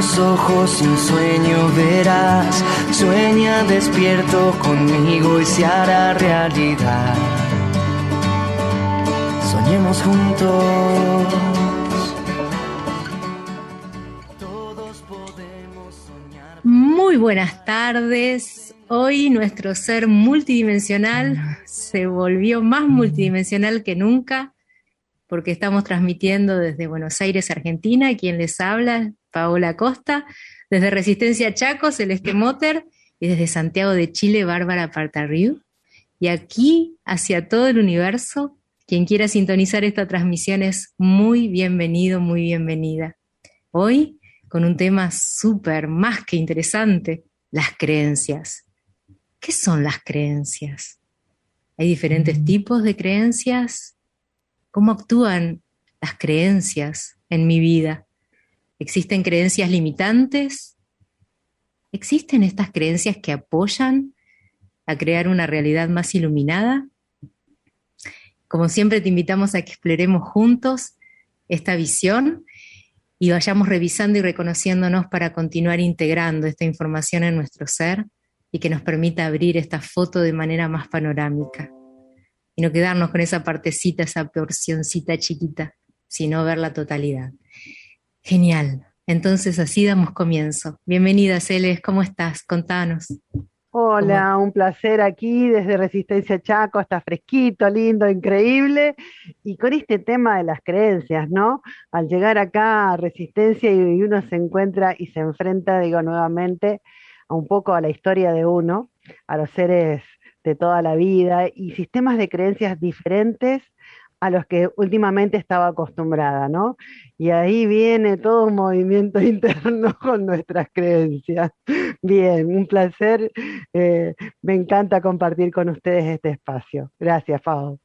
los ojos, un sueño verás. Sueña despierto conmigo y se hará realidad. Soñemos juntos. Todos podemos soñar. Muy buenas tardes. Hoy nuestro ser multidimensional se volvió más multidimensional que nunca porque estamos transmitiendo desde Buenos Aires, Argentina. Quien les habla, Paola Costa. Desde Resistencia Chaco, Celeste Motter. Y desde Santiago de Chile, Bárbara Partarriu. Y aquí, hacia todo el universo, quien quiera sintonizar esta transmisión es muy bienvenido, muy bienvenida. Hoy, con un tema súper, más que interesante, las creencias. ¿Qué son las creencias? Hay diferentes tipos de creencias, cómo actúan las creencias en mi vida. ¿Existen creencias limitantes? ¿Existen estas creencias que apoyan a crear una realidad más iluminada? Como siempre te invitamos a que exploremos juntos esta visión y vayamos revisando y reconociéndonos para continuar integrando esta información en nuestro ser y que nos permita abrir esta foto de manera más panorámica y no quedarnos con esa partecita, esa porcioncita chiquita, sino ver la totalidad. Genial. Entonces así damos comienzo. Bienvenida, Celes, ¿cómo estás? Contanos. Hola, un placer aquí desde Resistencia Chaco, está fresquito, lindo, increíble. Y con este tema de las creencias, ¿no? Al llegar acá a Resistencia y uno se encuentra y se enfrenta, digo nuevamente, a un poco a la historia de uno, a los seres de toda la vida y sistemas de creencias diferentes a los que últimamente estaba acostumbrada, ¿no? Y ahí viene todo un movimiento interno con nuestras creencias. Bien, un placer. eh, me encanta compartir con ustedes este espacio. Gracias, Pau.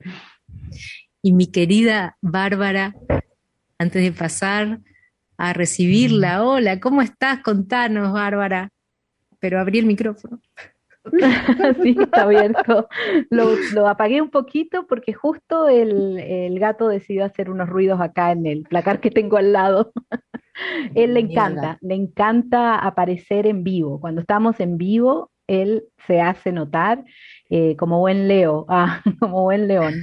Y mi querida Bárbara, antes de pasar a recibirla, hola, ¿cómo estás? Contanos, Bárbara. Pero abrí el micrófono. sí, está abierto. Lo, lo apagué un poquito porque justo el, el gato decidió hacer unos ruidos acá en el placar que tengo al lado. Él le encanta, le encanta aparecer en vivo. Cuando estamos en vivo, él se hace notar eh, como buen Leo, ah, como buen león.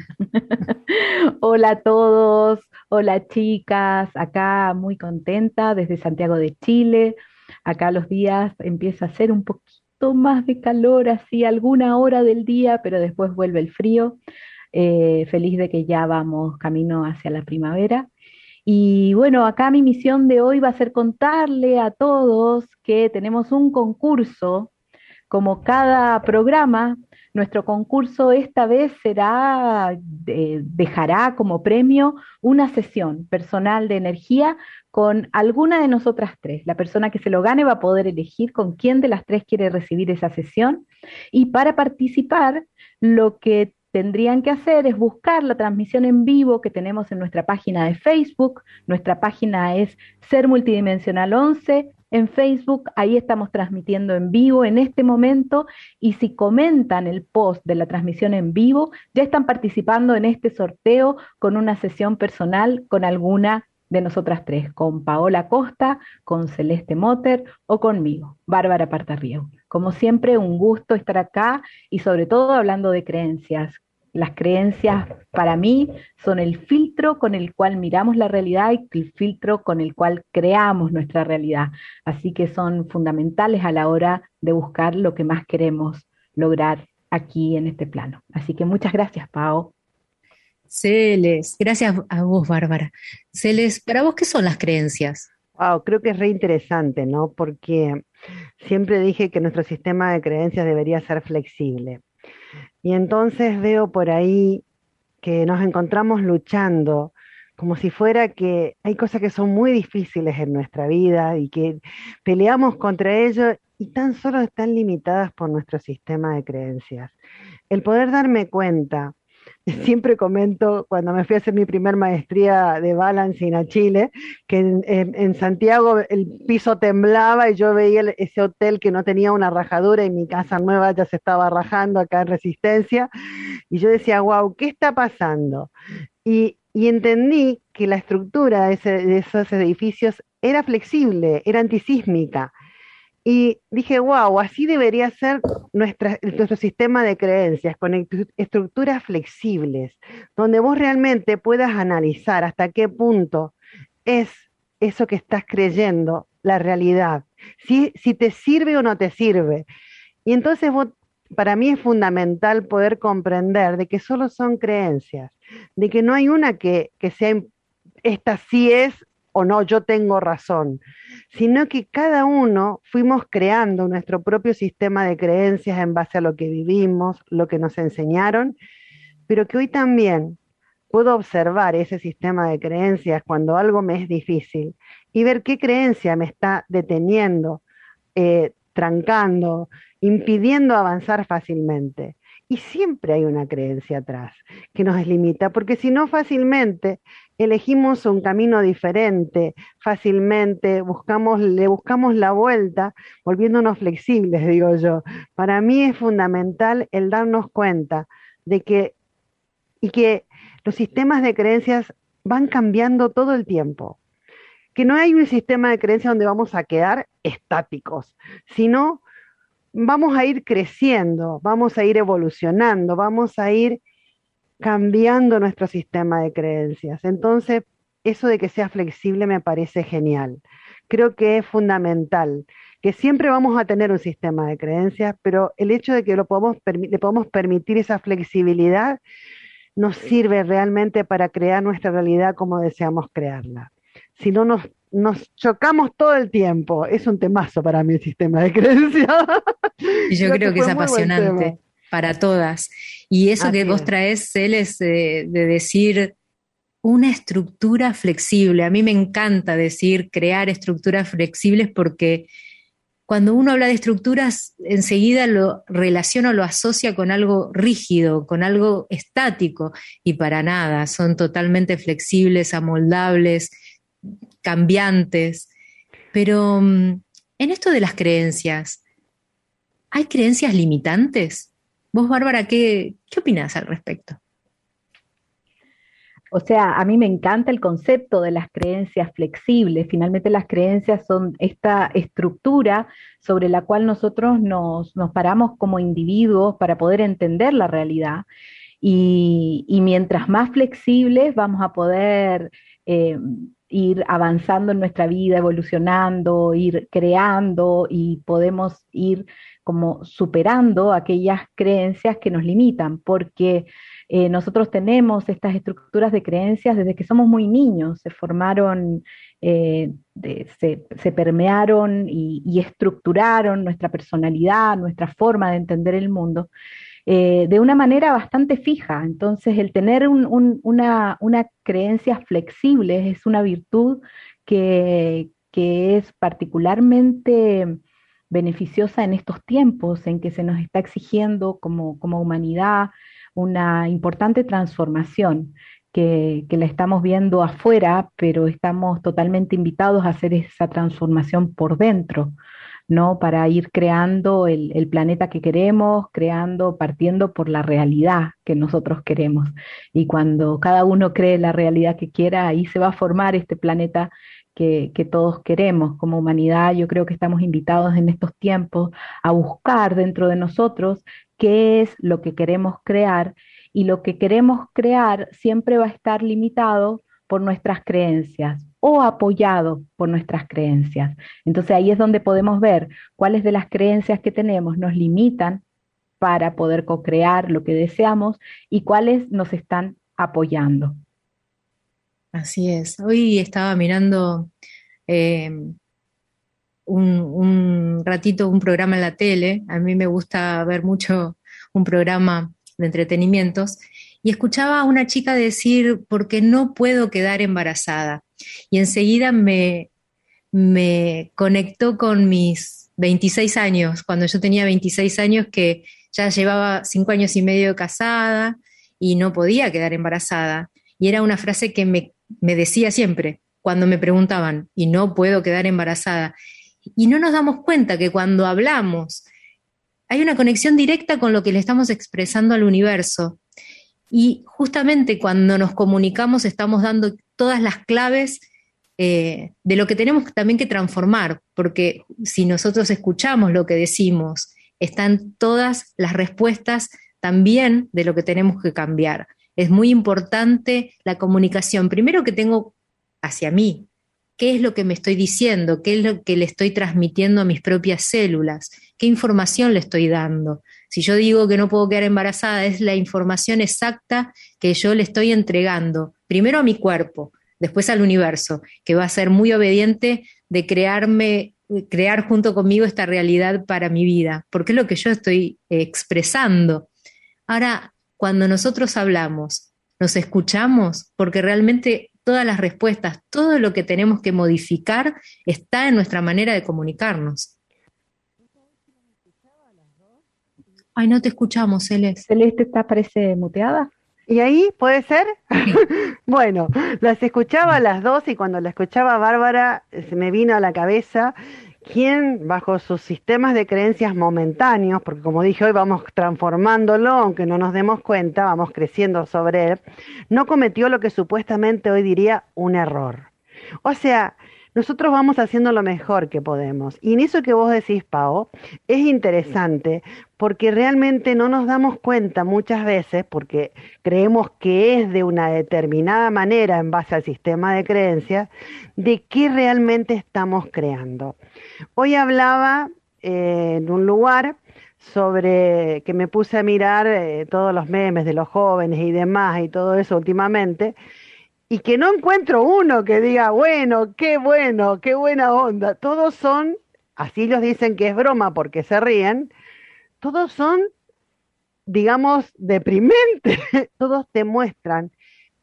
hola a todos, hola chicas, acá muy contenta desde Santiago de Chile. Acá los días empieza a ser un poquito más de calor, así alguna hora del día, pero después vuelve el frío. Eh, feliz de que ya vamos camino hacia la primavera. Y bueno, acá mi misión de hoy va a ser contarle a todos que tenemos un concurso, como cada programa, nuestro concurso esta vez será, eh, dejará como premio una sesión personal de energía con alguna de nosotras tres. La persona que se lo gane va a poder elegir con quién de las tres quiere recibir esa sesión. Y para participar, lo que tendrían que hacer es buscar la transmisión en vivo que tenemos en nuestra página de Facebook. Nuestra página es Ser Multidimensional 11 en Facebook, ahí estamos transmitiendo en vivo en este momento y si comentan el post de la transmisión en vivo, ya están participando en este sorteo con una sesión personal con alguna de nosotras tres, con Paola Costa, con Celeste Motter o conmigo, Bárbara Partarrieu. Como siempre, un gusto estar acá y sobre todo hablando de creencias, las creencias para mí son el filtro con el cual miramos la realidad y el filtro con el cual creamos nuestra realidad. Así que son fundamentales a la hora de buscar lo que más queremos lograr aquí en este plano. Así que muchas gracias, Pau. Celes, gracias a vos, Bárbara. Celes, ¿para vos qué son las creencias? Wow, creo que es re interesante, ¿no? Porque siempre dije que nuestro sistema de creencias debería ser flexible. Y entonces veo por ahí que nos encontramos luchando, como si fuera que hay cosas que son muy difíciles en nuestra vida y que peleamos contra ello y tan solo están limitadas por nuestro sistema de creencias. El poder darme cuenta Siempre comento cuando me fui a hacer mi primer maestría de balancing a Chile, que en, Santiago el piso temblaba y yo veía ese hotel que no tenía una rajadura y mi casa nueva ya se estaba rajando acá en Resistencia. Y yo decía, wow, ¿qué está pasando? Y, entendí que la estructura de, de esos edificios era flexible, era antisísmica. Y dije, wow, así debería ser nuestra, nuestro sistema de creencias, con estructuras flexibles, donde vos realmente puedas analizar hasta qué punto es eso que estás creyendo la realidad, si, si te sirve o no te sirve. Y entonces para mí es fundamental poder comprender de que solo son creencias, de que no hay una que, que sea, esta sí es o no, yo tengo razón, sino que cada uno fuimos creando nuestro propio sistema de creencias en base a lo que vivimos, lo que nos enseñaron, pero que hoy también puedo observar ese sistema de creencias cuando algo me es difícil y ver qué creencia me está deteniendo, eh, trancando, impidiendo avanzar fácilmente. Y siempre hay una creencia atrás que nos limita, porque si no fácilmente elegimos un camino diferente, fácilmente, buscamos, le buscamos la vuelta, volviéndonos flexibles, digo yo. Para mí es fundamental el darnos cuenta de que, y que los sistemas de creencias van cambiando todo el tiempo. Que no hay un sistema de creencias donde vamos a quedar estáticos, sino vamos a ir creciendo, vamos a ir evolucionando, vamos a ir cambiando nuestro sistema de creencias. Entonces, eso de que sea flexible me parece genial. Creo que es fundamental, que siempre vamos a tener un sistema de creencias, pero el hecho de que lo podemos, le podemos permitir esa flexibilidad nos sirve realmente para crear nuestra realidad como deseamos crearla. Si no nos nos chocamos todo el tiempo. Es un temazo para mí el sistema de creencias. Y yo creo, que, es apasionante para todas. Y eso que vos traes, él es de, decir una estructura flexible. A mí me encanta decir crear estructuras flexibles porque cuando uno habla de estructuras, enseguida lo relaciona, lo asocia con algo rígido, con algo estático, y para nada, son totalmente flexibles, amoldables, cambiantes. Pero mm, en esto de las creencias, ¿hay creencias limitantes? Vos, Bárbara, ¿qué, qué opinás al respecto? O sea, a mí me encanta el concepto de las creencias flexibles. Finalmente las creencias son esta estructura sobre la cual nosotros nos, paramos como individuos para poder entender la realidad. Y, mientras más flexibles vamos a poder eh, ir avanzando en nuestra vida, evolucionando, ir creando y podemos ir como superando aquellas creencias que nos limitan, porque eh, nosotros tenemos estas estructuras de creencias desde que somos muy niños, se formaron, eh, se, permearon y estructuraron nuestra personalidad, nuestra forma de entender el mundo. Eh, de una manera bastante fija. Entonces, el tener una, creencia flexible es una virtud que, es particularmente beneficiosa en estos tiempos en que se nos está exigiendo como, humanidad una importante transformación. Que, que, la estamos viendo afuera, pero estamos totalmente invitados a hacer esa transformación por dentro. ¿no? Para ir creando el, planeta que queremos, creando, partiendo por la realidad que nosotros queremos. Y cuando cada uno cree la realidad que quiera, ahí se va a formar este planeta que, todos queremos. Como humanidad, yo creo que estamos invitados en estos tiempos a buscar dentro de nosotros qué es lo que queremos crear y lo que queremos crear siempre va a estar limitado por nuestras creencias o apoyado por nuestras creencias. Entonces ahí es donde podemos ver cuáles de las creencias que tenemos nos limitan para poder co-crear lo que deseamos y cuáles nos están apoyando. Así es. Hoy estaba mirando em, un, ratito un programa en la tele. A mí me gusta ver mucho un programa de entretenimientos y escuchaba a una chica decir, porque no puedo quedar embarazada. Y enseguida me, me conectó con mis 26 años, cuando yo tenía 26 años que ya llevaba cinco años y medio casada y no podía quedar embarazada. Y era una frase que me, me decía siempre cuando me preguntaban, y no puedo quedar embarazada. Y no nos damos cuenta que cuando hablamos hay una conexión directa con lo que le estamos expresando al universo. Y justamente cuando nos comunicamos estamos dando todas las claves eh, de lo que tenemos también que transformar, porque si nosotros escuchamos lo que decimos, están todas las respuestas también de lo que tenemos que cambiar. Es muy importante la comunicación, primero que tengo hacia mí, qué es lo que me estoy diciendo, qué es lo que le estoy transmitiendo a mis propias células, qué información le estoy dando. Si yo digo que no puedo quedar embarazada, es la información exacta que yo le estoy entregando, primero a mi cuerpo, después al universo, que va a ser muy obediente de crearme, crear junto conmigo esta realidad para mi vida, porque es lo que yo estoy expresando. Ahora, cuando nosotros hablamos, nos escuchamos, porque realmente todas las respuestas, todo lo que tenemos que modificar está en nuestra manera de comunicarnos. Ay, no te escuchamos, Celeste. Celeste está, parece muteada. ¿Y ahí puede ser? bueno, las escuchaba a las dos y cuando la escuchaba Bárbara se me vino a la cabeza quien bajo sus sistemas de creencias momentáneos, porque como dije hoy vamos transformándolo, aunque no nos demos cuenta, vamos creciendo sobre él, no cometió lo que supuestamente hoy diría un error. O sea, nosotros vamos haciendo lo mejor que podemos. Y en eso que vos decís, Pau, es interesante porque realmente no nos damos cuenta muchas veces, porque creemos que es de una determinada manera en base al sistema de creencias, de qué realmente estamos creando. Hoy hablaba eh, en un lugar sobre que me puse a mirar eh, todos los memes de los jóvenes y demás y todo eso últimamente, y que no encuentro uno que diga, bueno, qué bueno, qué buena onda. Todos son, así los dicen que es broma porque se ríen, todos son, digamos, deprimentes. todos te muestran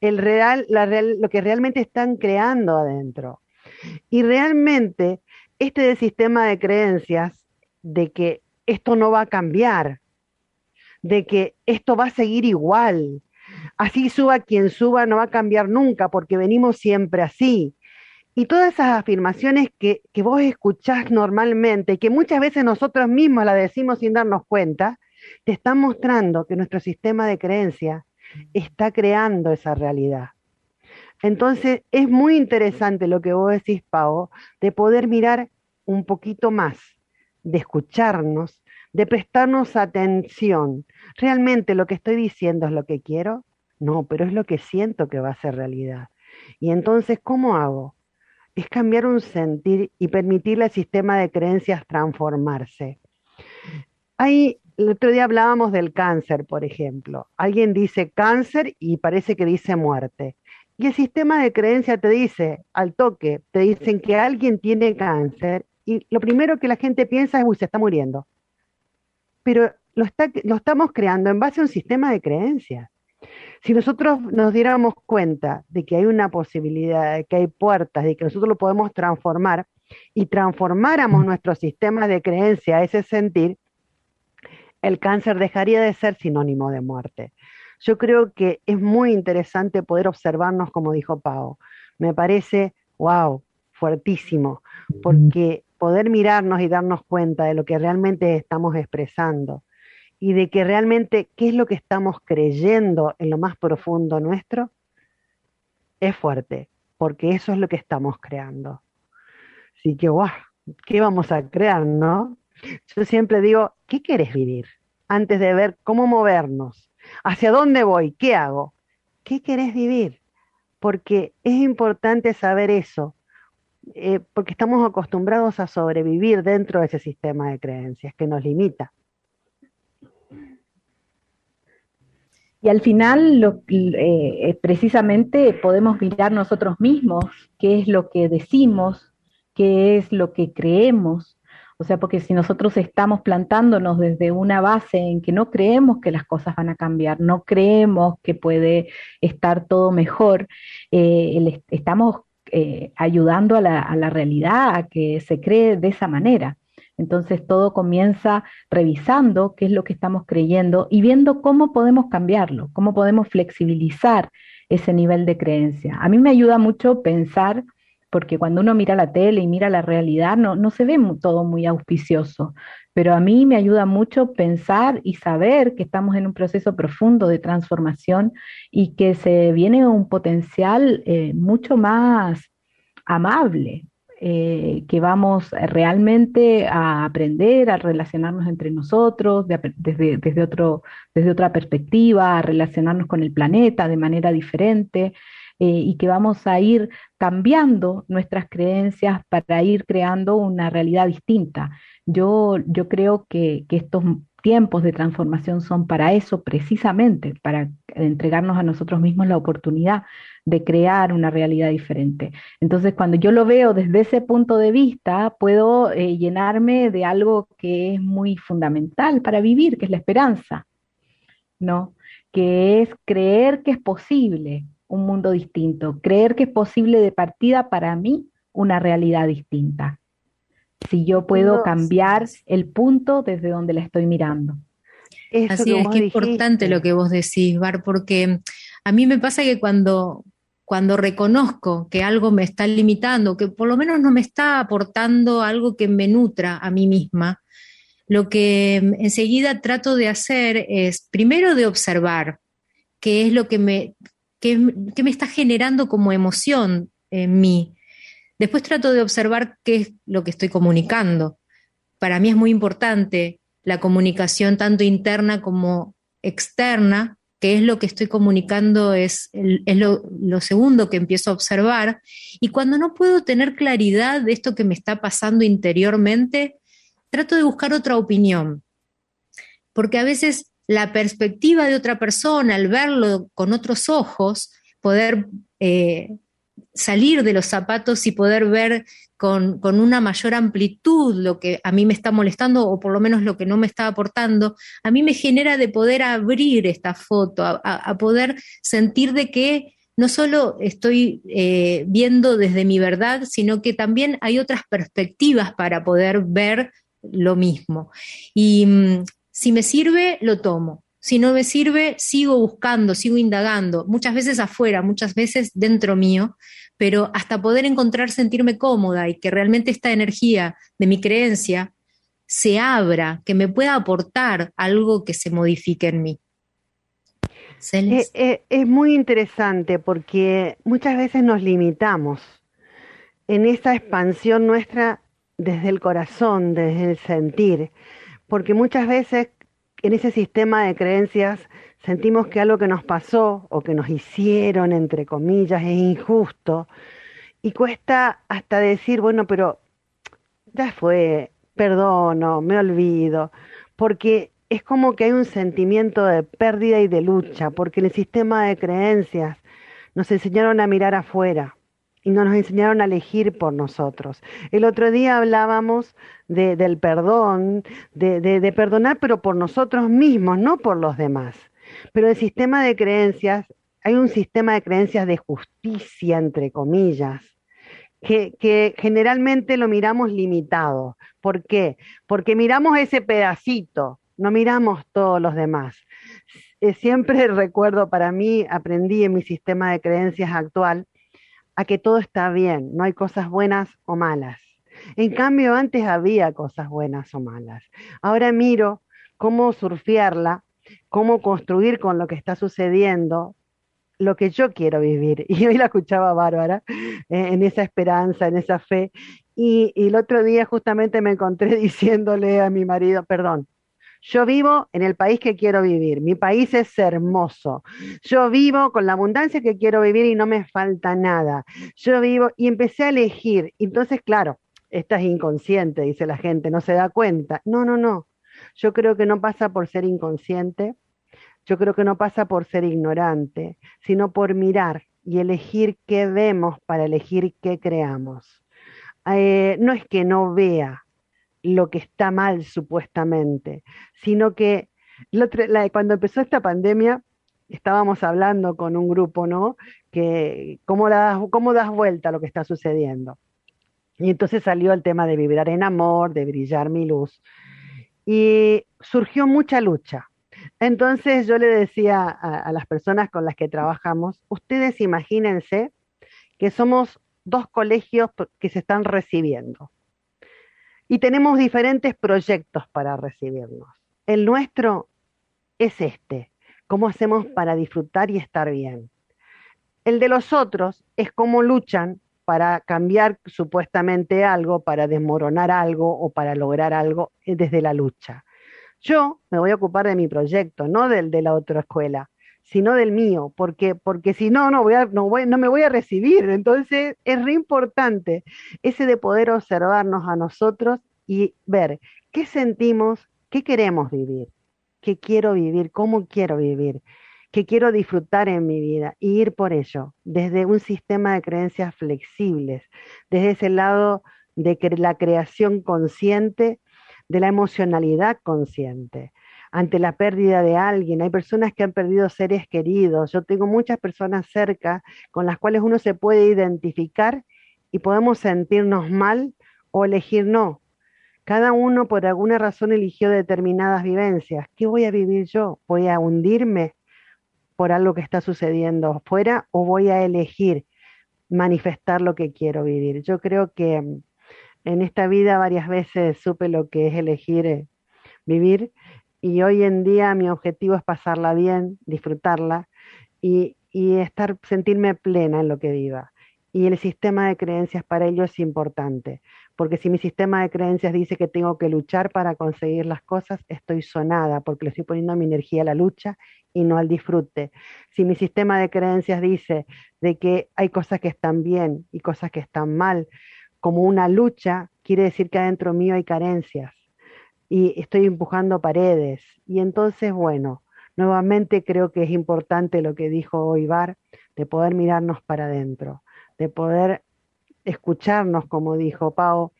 el real, lo que realmente están creando adentro. Y realmente este sistema de creencias de que esto no va a cambiar, de que esto va a seguir igual, así suba quien suba, no va a cambiar nunca, porque venimos siempre así. Y todas esas afirmaciones que, que vos escuchás normalmente, que muchas veces nosotros mismos las decimos sin darnos cuenta, te están mostrando que nuestro sistema de creencia está creando esa realidad. Entonces, es muy interesante lo que vos decís, Pau, de poder mirar un poquito más, de escucharnos, de prestarnos atención. ¿Realmente lo que estoy diciendo es lo que quiero? No, pero es lo que siento que va a ser realidad. Y entonces, ¿cómo hago? Es cambiar un sentir y permitirle al sistema de creencias transformarse. Ahí, el otro día hablábamos del cáncer, por ejemplo. Alguien dice cáncer y parece que dice muerte. Y el sistema de creencia te dice, al toque, te dicen que alguien tiene cáncer y lo primero que la gente piensa es, uy, se está muriendo. Pero lo, está, lo estamos creando en base a un sistema de creencias. Si nosotros nos diéramos cuenta de que hay una posibilidad, de que hay puertas, de que nosotros lo podemos transformar y transformáramos nuestro sistema de creencia, ese sentir, el cáncer dejaría de ser sinónimo de muerte. Yo creo que es muy interesante poder observarnos, como dijo Pau. Me parece, wow, fuertísimo, porque poder mirarnos y darnos cuenta de lo que realmente estamos expresando y de que realmente qué es lo que estamos creyendo en lo más profundo nuestro, es fuerte, porque eso es lo que estamos creando. Así que, guau, ¿qué vamos a crear, no? Yo siempre digo, ¿qué quieres vivir? Antes de ver cómo movernos, hacia dónde voy, qué hago, ¿qué querés vivir? Porque es importante saber eso, eh, porque estamos acostumbrados a sobrevivir dentro de ese sistema de creencias que nos limita. Y al final, lo, eh, precisamente podemos mirar nosotros mismos qué es lo que decimos, qué es lo que creemos. O sea, porque si nosotros estamos plantándonos desde una base en que no creemos que las cosas van a cambiar, no creemos que puede estar todo mejor, eh, estamos eh, ayudando a la realidad a que se cree de esa manera. Entonces todo comienza revisando qué es lo que estamos creyendo y viendo cómo podemos cambiarlo, cómo podemos flexibilizar ese nivel de creencia. A mí me ayuda mucho pensar, porque cuando uno mira la tele y mira la realidad, no, no se ve todo muy auspicioso, pero a mí me ayuda mucho pensar y saber que estamos en un proceso profundo de transformación y que se viene un potencial eh, mucho más amable, eh, que vamos realmente a aprender a relacionarnos entre nosotros desde, otro, desde otra perspectiva, a relacionarnos con el planeta de manera diferente. Eh, y que vamos a ir cambiando nuestras creencias para ir creando una realidad distinta. Yo, yo creo que, que estos tiempos de transformación son para eso precisamente, para entregarnos a nosotros mismos la oportunidad de crear una realidad diferente. Entonces, cuando yo lo veo desde ese punto de vista, puedo eh, llenarme de algo que es muy fundamental para vivir, que es la esperanza, ¿no? Que es creer que es posible un mundo distinto, creer que es posible de partida para mí una realidad distinta. Si yo puedo cambiar el punto desde donde la estoy mirando. Así es, que importante lo que vos decís, Bar, porque a mí me pasa que cuando, cuando reconozco que algo me está limitando, que por lo menos no me está aportando algo que me nutra a mí misma, lo que enseguida trato de hacer es primero de observar qué es lo que me, me está generando como emoción en mí. Después trato de observar qué es lo que estoy comunicando. Para mí es muy importante la comunicación tanto interna como externa, que es lo que estoy comunicando, es, lo, segundo que empiezo a observar. Y cuando no puedo tener claridad de esto que me está pasando interiormente, trato de buscar otra opinión. Porque a veces la perspectiva de otra persona, al verlo con otros ojos, poder eh, salir de los zapatos y poder ver con, una mayor amplitud lo que a mí me está molestando o por lo menos lo que no me está aportando, a mí me genera de poder abrir esta foto, a, poder sentir de que no solo estoy eh, viendo desde mi verdad, sino que también hay otras perspectivas para poder ver lo mismo. Y mm, si me sirve, lo tomo. Si no me sirve, sigo buscando, sigo indagando, muchas veces afuera, muchas veces dentro mío, pero hasta poder encontrar sentirme cómoda y que realmente esta energía de mi creencia se abra, que me pueda aportar algo que se modifique en mí. Es, es, muy interesante porque muchas veces nos limitamos en esa expansión nuestra desde el corazón, desde el sentir, porque muchas veces en ese sistema de creencias sentimos que algo que nos pasó o que nos hicieron, entre comillas, es injusto. Y cuesta hasta decir, bueno, pero ya fue, perdono, me olvido, porque es como que hay un sentimiento de pérdida y de lucha, porque en el sistema de creencias nos enseñaron a mirar afuera y no nos enseñaron a elegir por nosotros. El otro día hablábamos de, del perdón, de, perdonar, pero por nosotros mismos, no por los demás. Pero el sistema de creencias, hay un sistema de creencias de justicia, entre comillas, que, que, generalmente lo miramos limitado. ¿Por qué? Porque miramos ese pedacito, no miramos todos los demás. Eh, siempre recuerdo, para mí, aprendí en mi sistema de creencias actual, a que todo está bien, no hay cosas buenas o malas. En cambio, antes había cosas buenas o malas. Ahora miro cómo surfearla, cómo construir con lo que está sucediendo lo que yo quiero vivir. Y hoy la escuchaba Bárbara eh, en esa esperanza, en esa fe. Y, y el otro día justamente me encontré diciéndole a mi marido, perdón, yo vivo en el país que quiero vivir. Mi país es hermoso. Yo vivo con la abundancia que quiero vivir y no me falta nada. Yo vivo y empecé a elegir. Entonces, claro, esta es inconsciente, dice la gente, no se da cuenta. No, no, no. Yo creo que no pasa por ser inconsciente. Yo creo que no pasa por ser ignorante, sino por mirar y elegir qué vemos para elegir qué creamos. Eh, no es que no vea, lo que está mal supuestamente, sino que cuando empezó esta pandemia estábamos hablando con un grupo, ¿no? Que cómo das, cómo das vuelta a lo que está sucediendo. Y entonces salió el tema de vibrar en amor, de brillar mi luz. Y surgió mucha lucha. Entonces yo le decía a, las personas con las que trabajamos, ustedes imagínense que somos dos colegios que se están recibiendo y tenemos diferentes proyectos para recibirnos. El nuestro es este, cómo hacemos para disfrutar y estar bien. El de los otros es cómo luchan para cambiar supuestamente algo, para desmoronar algo o para lograr algo eh, desde la lucha. Yo me voy a ocupar de mi proyecto, no del de la otra escuela, sino del mío, porque, porque si no, no, voy a, no, no me voy a recibir. Entonces es re importante ese de poder observarnos a nosotros y ver qué sentimos, qué queremos vivir, qué quiero vivir, cómo quiero vivir que quiero disfrutar en mi vida y ir por ello, desde un sistema de creencias flexibles, desde ese lado de la creación consciente, de la emocionalidad consciente. Ante la pérdida de alguien, hay personas que han perdido seres queridos. Yo tengo muchas personas cerca con las cuales uno se puede identificar y podemos sentirnos mal o elegir no. Cada uno por alguna razón eligió determinadas vivencias. ¿Qué voy a vivir yo? ¿Voy a hundirme por algo que está sucediendo afuera o voy a elegir manifestar lo que quiero vivir. Yo creo que mm, en esta vida varias veces supe lo que es elegir eh, vivir y hoy en día mi objetivo es pasarla bien, disfrutarla y, estar, sentirme plena en lo que viva. Y el sistema de creencias para ello es importante, porque si mi sistema de creencias dice que tengo que luchar para conseguir las cosas, estoy sonada, porque le estoy poniendo mi energía a la lucha y no al disfrute. Si mi sistema de creencias dice de que hay cosas que están bien y cosas que están mal, como una lucha, quiere decir que adentro mío hay carencias y estoy empujando paredes. Y entonces, bueno, nuevamente creo que es importante lo que dijo Ibar, de poder mirarnos para adentro, de poder escucharnos, como dijo Pau,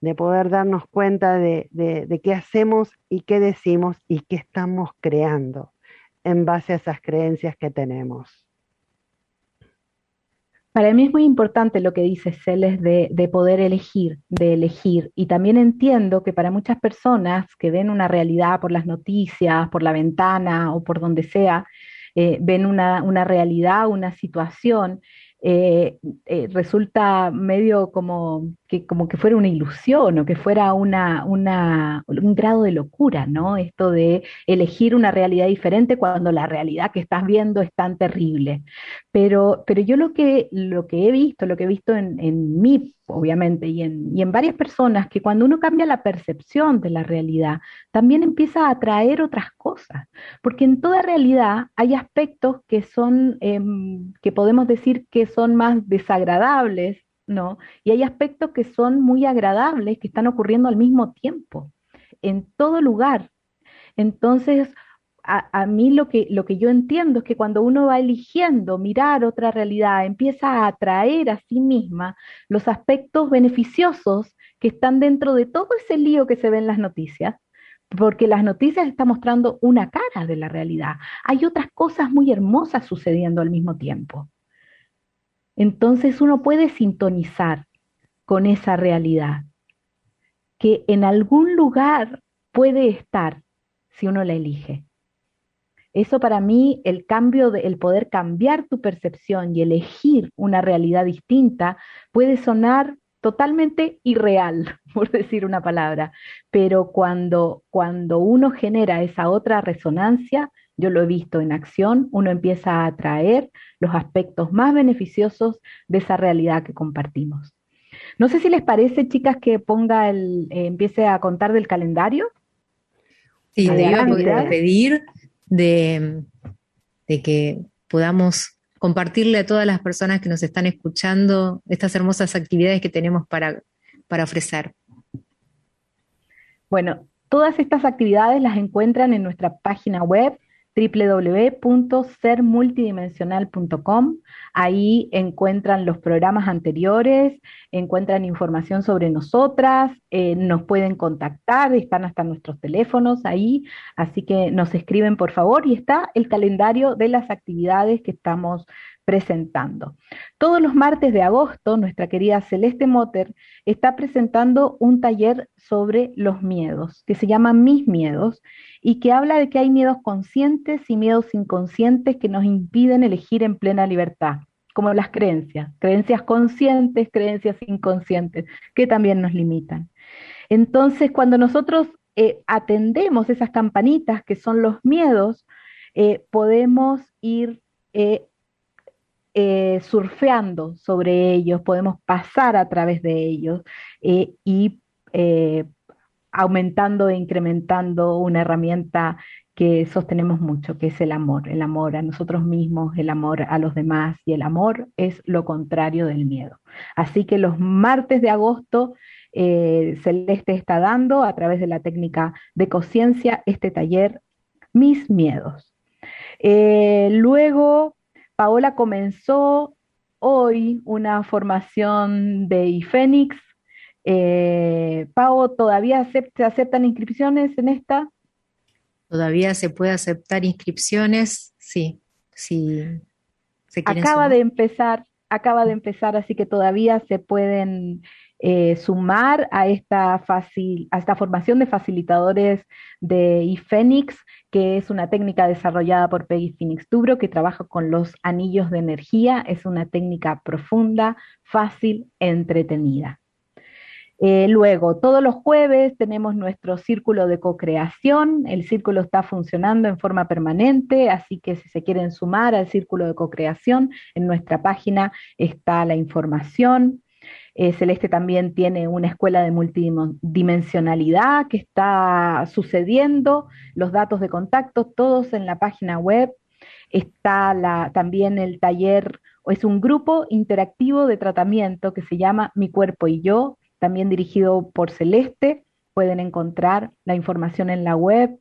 de poder darnos cuenta de, de qué hacemos y qué decimos y qué estamos creando en base a esas creencias que tenemos. Para mí es muy importante lo que dice Celes de, de, poder elegir, de elegir. Y también entiendo que para muchas personas que ven una realidad por las noticias, por la ventana o por donde sea, eh, ven una, una realidad, una situación eh, eh, resulta medio como que, como que fuera una ilusión o que fuera una, un grado de locura, ¿no? Esto de elegir una realidad diferente cuando la realidad que estás viendo es tan terrible. Pero, pero yo lo que, lo que he visto, lo que he visto en, en mí obviamente, y en, y en varias personas, que cuando uno cambia la percepción de la realidad, también empieza a atraer otras cosas, porque en toda realidad hay aspectos que son, em, que podemos decir que son más desagradables, ¿no? Y hay aspectos que son muy agradables, que están ocurriendo al mismo tiempo, en todo lugar. Entonces, a, mí lo que, lo que yo entiendo es que cuando uno va eligiendo mirar otra realidad, empieza a atraer a sí misma los aspectos beneficiosos que están dentro de todo ese lío que se ve en las noticias, porque las noticias están mostrando una cara de la realidad. Hay otras cosas muy hermosas sucediendo al mismo tiempo. Entonces uno puede sintonizar con esa realidad, que en algún lugar puede estar si uno la elige. Eso para mí, el cambio, de, el poder cambiar tu percepción y elegir una realidad distinta puede sonar totalmente irreal, por decir una palabra, pero cuando, cuando uno genera esa otra resonancia, yo lo he visto en acción, uno empieza a atraer los aspectos más beneficiosos de esa realidad que compartimos. No sé si les parece, chicas, que ponga el, eh, empiece a contar del calendario. Sí, a pedir de, que podamos compartirle a todas las personas que nos están escuchando estas hermosas actividades que tenemos para, para ofrecer. Bueno, todas estas actividades las encuentran en nuestra página web www.sermultidimensional.com. Ahí encuentran los programas anteriores, encuentran información sobre nosotras, eh, nos pueden contactar, están hasta nuestros teléfonos ahí, así que nos escriben por favor y está el calendario de las actividades que estamos presentando. Todos los martes de agosto, nuestra querida Celeste Motter está presentando un taller sobre los miedos, que se llama Mis Miedos, y que habla de que hay miedos conscientes y miedos inconscientes que nos impiden elegir en plena libertad, como las creencias, creencias conscientes, creencias inconscientes, que también nos limitan. Entonces, cuando nosotros eh, atendemos esas campanitas que son los miedos, eh, podemos ir eh, surfeando sobre ellos, podemos pasar a través de ellos y aumentando e incrementando una herramienta que sostenemos mucho, que es el amor, el amor a nosotros mismos, el amor a los demás y el amor es lo contrario del miedo. Así que los martes de agosto eh, Celeste está dando a través de la técnica de conciencia este taller Mis Miedos. Eh, luego, Paola comenzó hoy una formación de IFENIX. Eh, Pao, ¿todavía se aceptan inscripciones en esta? Todavía se puede aceptar inscripciones, sí, sí. acaba de empezar, acaba de empezar, así que todavía se pueden eh, sumar a esta, formación de facilitadores de IFENIX, que es una técnica desarrollada por Peggy Phoenix Dubro, que trabaja con los anillos de energía. Es una técnica profunda, fácil, entretenida. Eh, luego, todos los jueves tenemos nuestro círculo de co-creación. El círculo está funcionando en forma permanente, así que si se quieren sumar al círculo de co-creación, en nuestra página está la información. Eh, Celeste también tiene una escuela de multidimensionalidad que está sucediendo, los datos de contacto, todos en la página web. Está también el taller, es un grupo interactivo de tratamiento que se llama Mi Cuerpo y Yo, también dirigido por Celeste. Pueden encontrar la información en la web.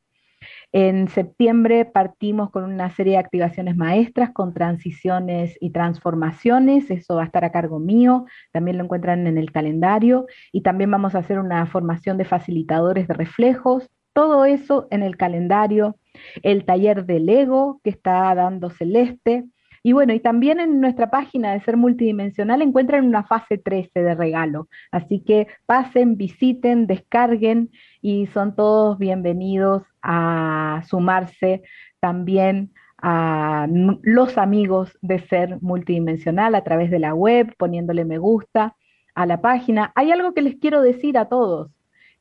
En septiembre partimos con una serie de activaciones maestras con transiciones y transformaciones, eso va a estar a cargo mío, también lo encuentran en el calendario y también vamos a hacer una formación de facilitadores de reflejos, todo eso en el calendario, el taller del ego que está dando Celeste, y bueno, y también en nuestra página de Ser Multidimensional encuentran una fase 13 de regalo. Así que pasen, visiten, descarguen y son todos bienvenidos a sumarse también a los amigos de Ser Multidimensional a través de la web, poniéndole me gusta a la página. Hay algo que les quiero decir a todos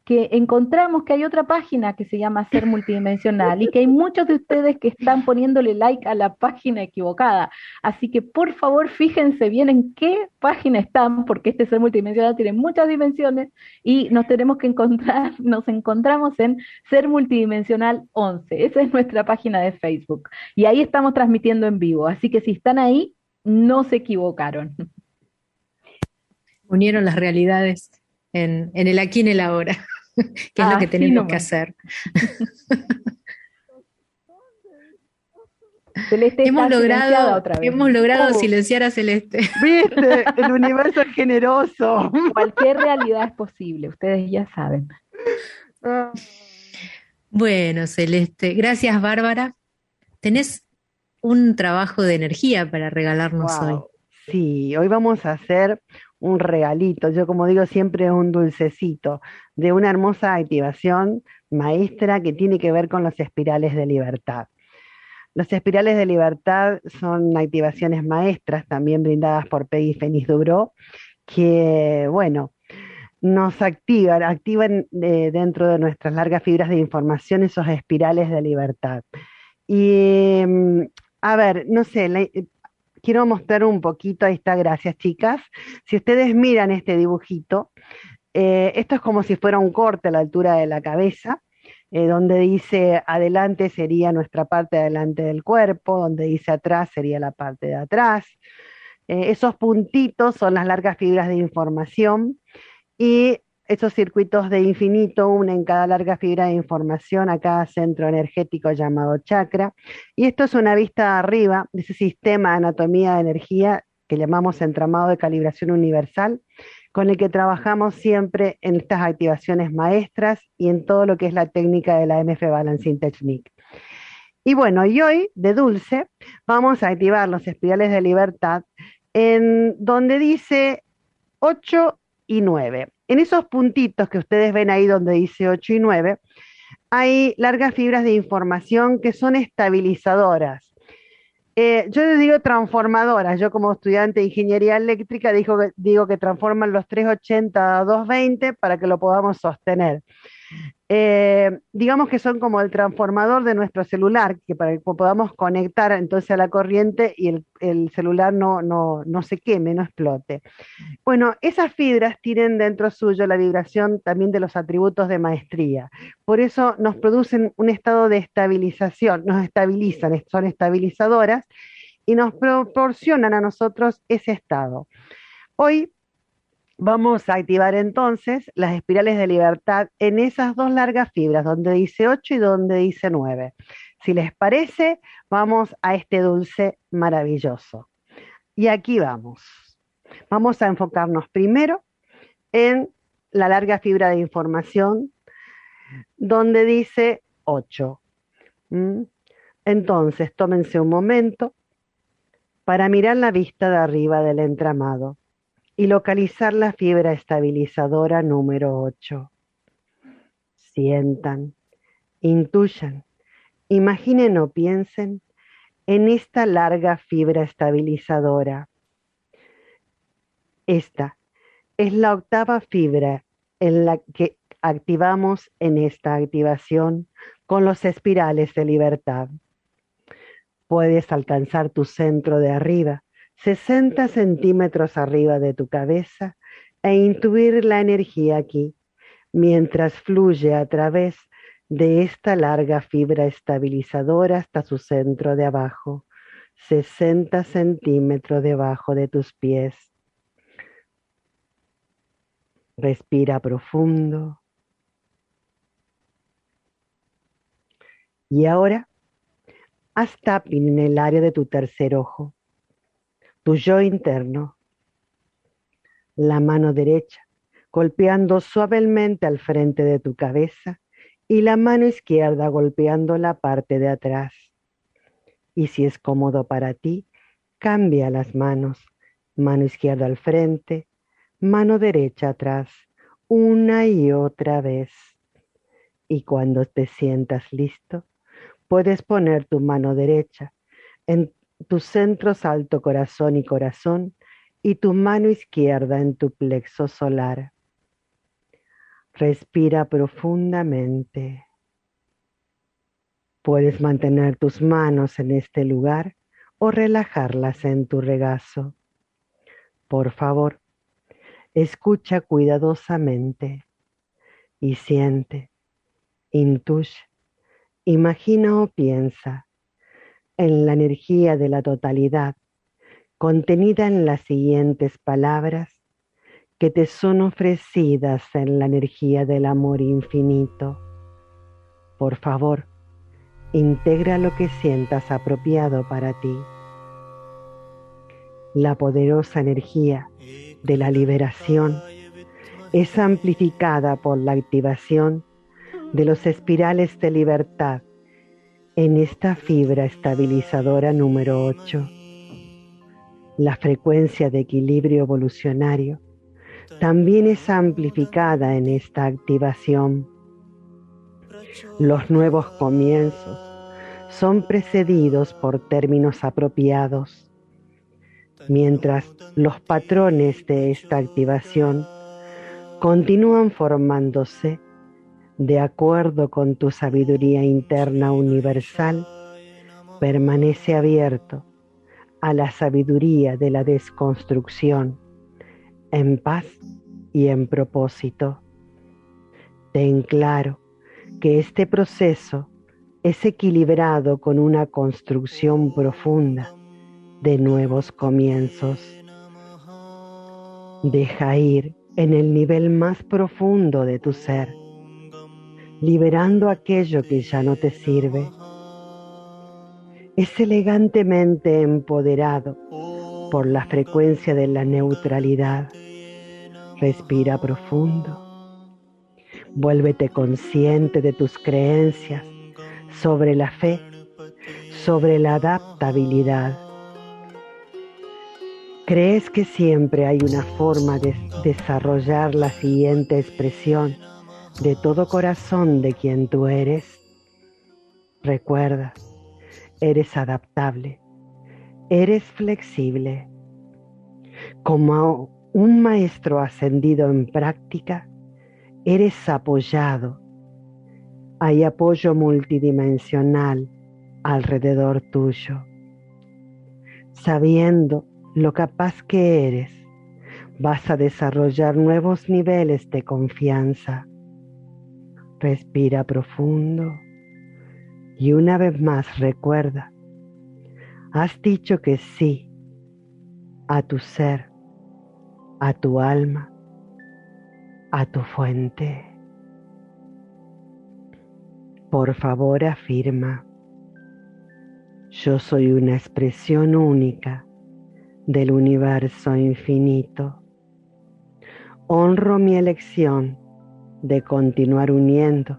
que encontramos que hay otra página que se llama Ser Multidimensional y que hay muchos de ustedes que están poniéndole like a la página equivocada. Así que por favor fíjense bien en qué página están, porque este Ser Multidimensional tiene muchas dimensiones y nos tenemos que encontrar, nos encontramos en Ser Multidimensional 11. Esa es nuestra página de Facebook. Y ahí estamos transmitiendo en vivo. Así que si están ahí, no se equivocaron. Unieron las realidades en, en el aquí y en el ahora. ¿Qué es lo que tenemos que hacer? Celeste hemos logrado, hemos logrado silenciar a Celeste. Viste, el universo es generoso. Cualquier realidad es posible, ustedes ya saben. Bueno, Celeste, gracias Bárbara. Tenés un trabajo de energía para regalarnos hoy. Sí, hoy vamos a hacer un regalito, yo como digo siempre un dulcecito, de una hermosa activación maestra que tiene que ver con los espirales de libertad. Los espirales de libertad son activaciones maestras también brindadas por Peggy Fénix Dubro, que, bueno, nos activan, activan eh, dentro de nuestras largas fibras de información esos espirales de libertad. Y, mm, a ver, no sé, quiero mostrar un poquito, ahí está, gracias chicas. Si ustedes miran este dibujito, eh, esto es como si fuera un corte a la altura de la cabeza, eh, donde dice adelante sería nuestra parte adelante del cuerpo, donde dice atrás sería la parte de atrás. Eh, esos puntitos son las largas fibras de información y esos circuitos de infinito unen cada larga fibra de información a cada centro energético llamado chakra. Y esto es una vista arriba de ese sistema de anatomía de energía que llamamos entramado de calibración universal, con el que trabajamos siempre en estas activaciones maestras y en todo lo que es la técnica de la MF Balancing Technique. Y bueno, y hoy de dulce vamos a activar los espirales de libertad en donde dice 8 y 9. En esos puntitos que ustedes ven ahí donde dice 8 y 9, hay largas fibras de información que son estabilizadoras. Eh, yo les digo transformadoras. Yo como estudiante de ingeniería eléctrica digo que, digo que transforman los 380 a 220 para que lo podamos sostener. Eh, digamos que son como el transformador de nuestro celular, que para que podamos conectar entonces a la corriente y el, celular no, no, no, se queme, no explote. Bueno, esas fibras tienen dentro suyo la vibración también de los atributos de maestría. Por eso nos producen un estado de estabilización, nos estabilizan, son estabilizadoras y nos proporcionan a nosotros ese estado. Hoy Vamos a activar entonces las espirales de libertad en esas dos largas fibras, donde dice 8 y donde dice 9. Si les parece, vamos a este dulce maravilloso. Y aquí vamos. Vamos a enfocarnos primero en la larga fibra de información, donde dice 8. ¿Mm? Entonces, tómense un momento para mirar la vista de arriba del entramado y localizar la fibra estabilizadora número 8. Sientan, intuyan, imaginen o piensen en esta larga fibra estabilizadora. Esta es la octava fibra en la que activamos en esta activación con los espirales de libertad. Puedes alcanzar tu centro de arriba 60 centímetros arriba de tu cabeza e intuir la energía aquí, mientras fluye a través de esta larga fibra estabilizadora hasta su centro de abajo, 60 centímetros debajo de tus pies. Respira profundo. Y ahora, haz tapping en el área de tu tercer ojo tu yo interno. La mano derecha golpeando suavemente al frente de tu cabeza y la mano izquierda golpeando la parte de atrás. Y si es cómodo para ti, cambia las manos. Mano izquierda al frente, mano derecha atrás, una y otra vez. Y cuando te sientas listo, puedes poner tu mano derecha en tu centro alto corazón y corazón y tu mano izquierda en tu plexo solar. Respira profundamente. Puedes mantener tus manos en este lugar o relajarlas en tu regazo. Por favor, escucha cuidadosamente y siente, intuye, imagina o piensa en la energía de la totalidad, contenida en las siguientes palabras que te son ofrecidas en la energía del amor infinito. Por favor, integra lo que sientas apropiado para ti. La poderosa energía de la liberación es amplificada por la activación de los espirales de libertad en esta fibra estabilizadora número 8. La frecuencia de equilibrio evolucionario también es amplificada en esta activación. Los nuevos comienzos son precedidos por términos apropiados, mientras los patrones de esta activación continúan formándose de acuerdo con tu sabiduría interna universal, permanece abierto a la sabiduría de la desconstrucción, en paz y en propósito. Ten claro que este proceso es equilibrado con una construcción profunda de nuevos comienzos. Deja ir en el nivel más profundo de tu ser liberando aquello que ya no te sirve. Es elegantemente empoderado por la frecuencia de la neutralidad. Respira profundo. Vuélvete consciente de tus creencias sobre la fe sobre la adaptabilidad. ¿Crees que siempre hay una forma de desarrollar la siguiente expresión de todo corazón de quien tú eres? Recuerda, eres adaptable, eres flexible. Como un maestro ascendido en práctica, eres apoyado. Hay apoyo multidimensional alrededor tuyo. Sabiendo lo capaz que eres, vas a desarrollar nuevos niveles de confianza. Respira profundo y una vez más recuerda, has dicho que sí a tu ser, a tu alma, a tu fuente. Por favor afirma, yo soy una expresión única del universo infinito. Honro mi elección de continuar uniendo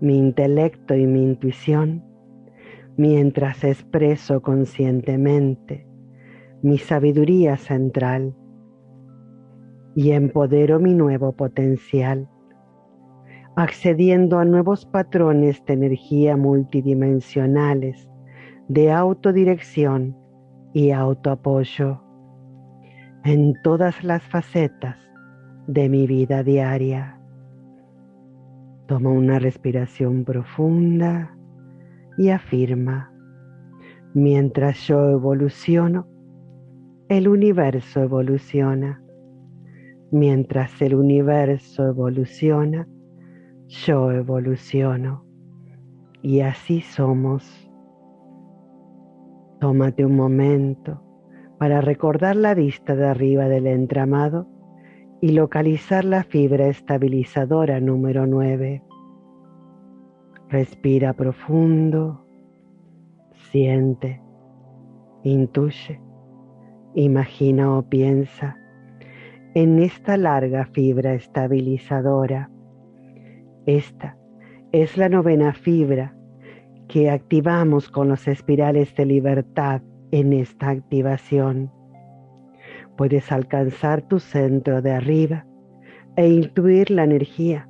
mi intelecto y mi intuición mientras expreso conscientemente mi sabiduría central y empodero mi nuevo potencial, accediendo a nuevos patrones de energía multidimensionales de autodirección y autoapoyo en todas las facetas de mi vida diaria. Toma una respiración profunda y afirma, mientras yo evoluciono, el universo evoluciona. Mientras el universo evoluciona, yo evoluciono. Y así somos. Tómate un momento para recordar la vista de arriba del entramado y localizar la fibra estabilizadora número 9. Respira profundo, siente, intuye, imagina o piensa en esta larga fibra estabilizadora. Esta es la novena fibra que activamos con los espirales de libertad en esta activación. Puedes alcanzar tu centro de arriba e intuir la energía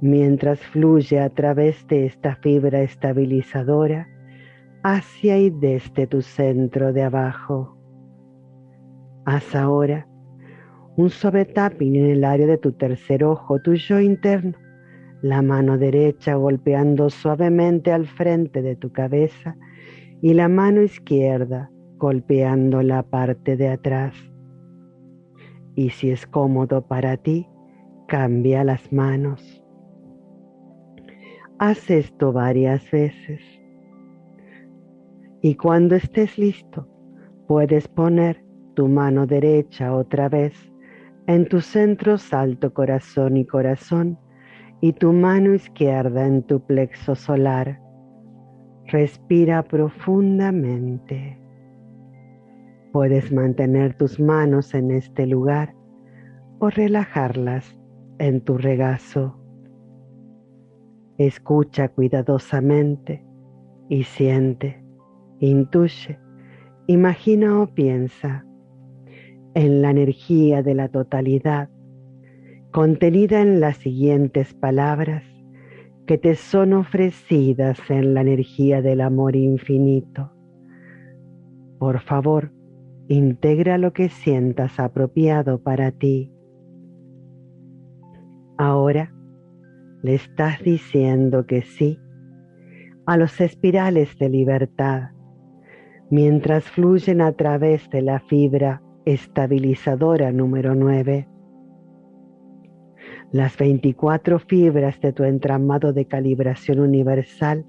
mientras fluye a través de esta fibra estabilizadora hacia y desde tu centro de abajo. Haz ahora un suave tapping en el área de tu tercer ojo, tu yo interno, la mano derecha golpeando suavemente al frente de tu cabeza y la mano izquierda golpeando la parte de atrás y si es cómodo para ti, cambia las manos. Haz esto varias veces. Y cuando estés listo, puedes poner tu mano derecha otra vez en tu centro salto corazón y corazón y tu mano izquierda en tu plexo solar. Respira profundamente. Puedes mantener tus manos en este lugar o relajarlas en tu regazo. Escucha cuidadosamente y siente, intuye, imagina o piensa en la energía de la totalidad contenida en las siguientes palabras que te son ofrecidas en la energía del amor infinito. Por favor, Integra lo que sientas apropiado para ti. Ahora le estás diciendo que sí a los espirales de libertad mientras fluyen a través de la fibra estabilizadora número 9. Las 24 fibras de tu entramado de calibración universal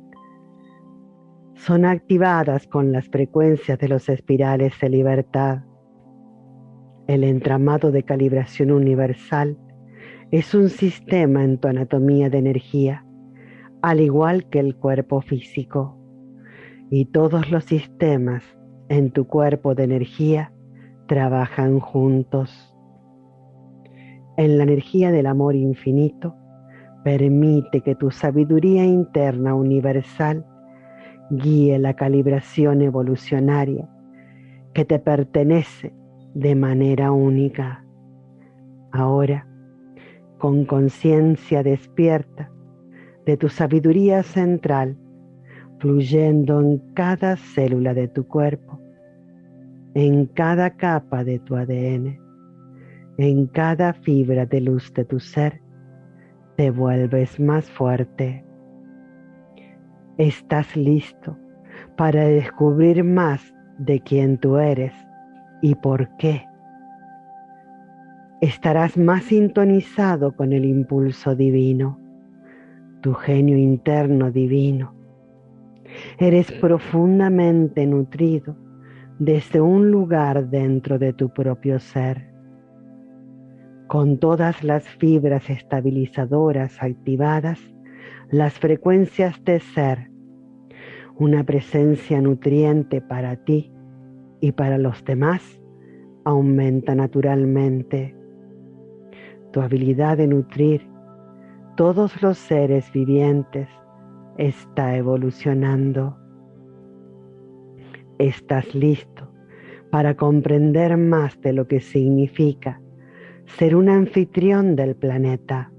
son activadas con las frecuencias de los espirales de libertad. El entramado de calibración universal es un sistema en tu anatomía de energía, al igual que el cuerpo físico. Y todos los sistemas en tu cuerpo de energía trabajan juntos. En la energía del amor infinito, permite que tu sabiduría interna universal guíe la calibración evolucionaria que te pertenece de manera única. Ahora, con conciencia despierta de tu sabiduría central, fluyendo en cada célula de tu cuerpo, en cada capa de tu ADN, en cada fibra de luz de tu ser, te vuelves más fuerte. Estás listo para descubrir más de quién tú eres y por qué. Estarás más sintonizado con el impulso divino, tu genio interno divino. Eres profundamente nutrido desde un lugar dentro de tu propio ser, con todas las fibras estabilizadoras activadas, las frecuencias de ser una presencia nutriente para ti y para los demás aumenta naturalmente. Tu habilidad de nutrir todos los seres vivientes está evolucionando. Estás listo para comprender más de lo que significa ser un anfitrión del planeta.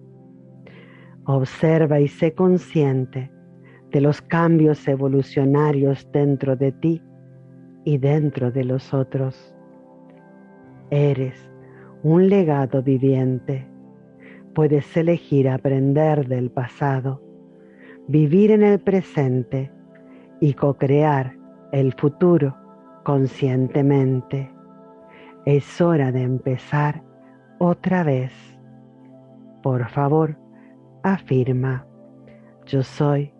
Observa y sé consciente de los cambios evolucionarios dentro de ti y dentro de los otros. Eres un legado viviente. Puedes elegir aprender del pasado, vivir en el presente y co-crear el futuro conscientemente. Es hora de empezar otra vez. Por favor, afirma, yo soy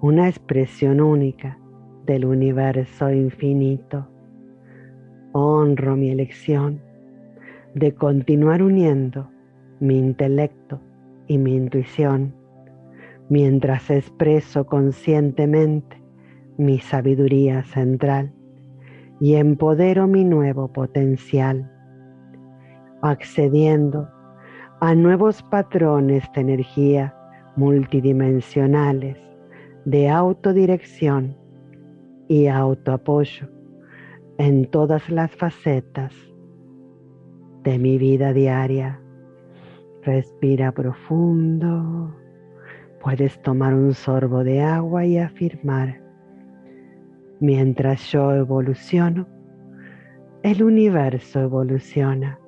una expresión única del universo infinito. Honro mi elección de continuar uniendo mi intelecto y mi intuición mientras expreso conscientemente mi sabiduría central y empodero mi nuevo potencial, accediendo a nuevos patrones de energía multidimensionales de autodirección y autoapoyo en todas las facetas de mi vida diaria. Respira profundo. Puedes tomar un sorbo de agua y afirmar, mientras yo evoluciono, el universo evoluciona.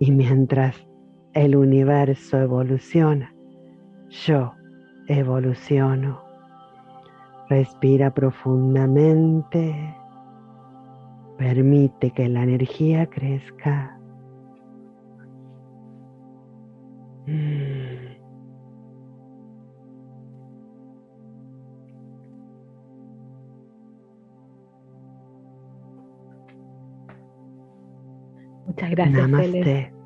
Y mientras el universo evoluciona, yo evoluciono. Respira profundamente. Permite que la energía crezca. Muchas gracias. Namaste.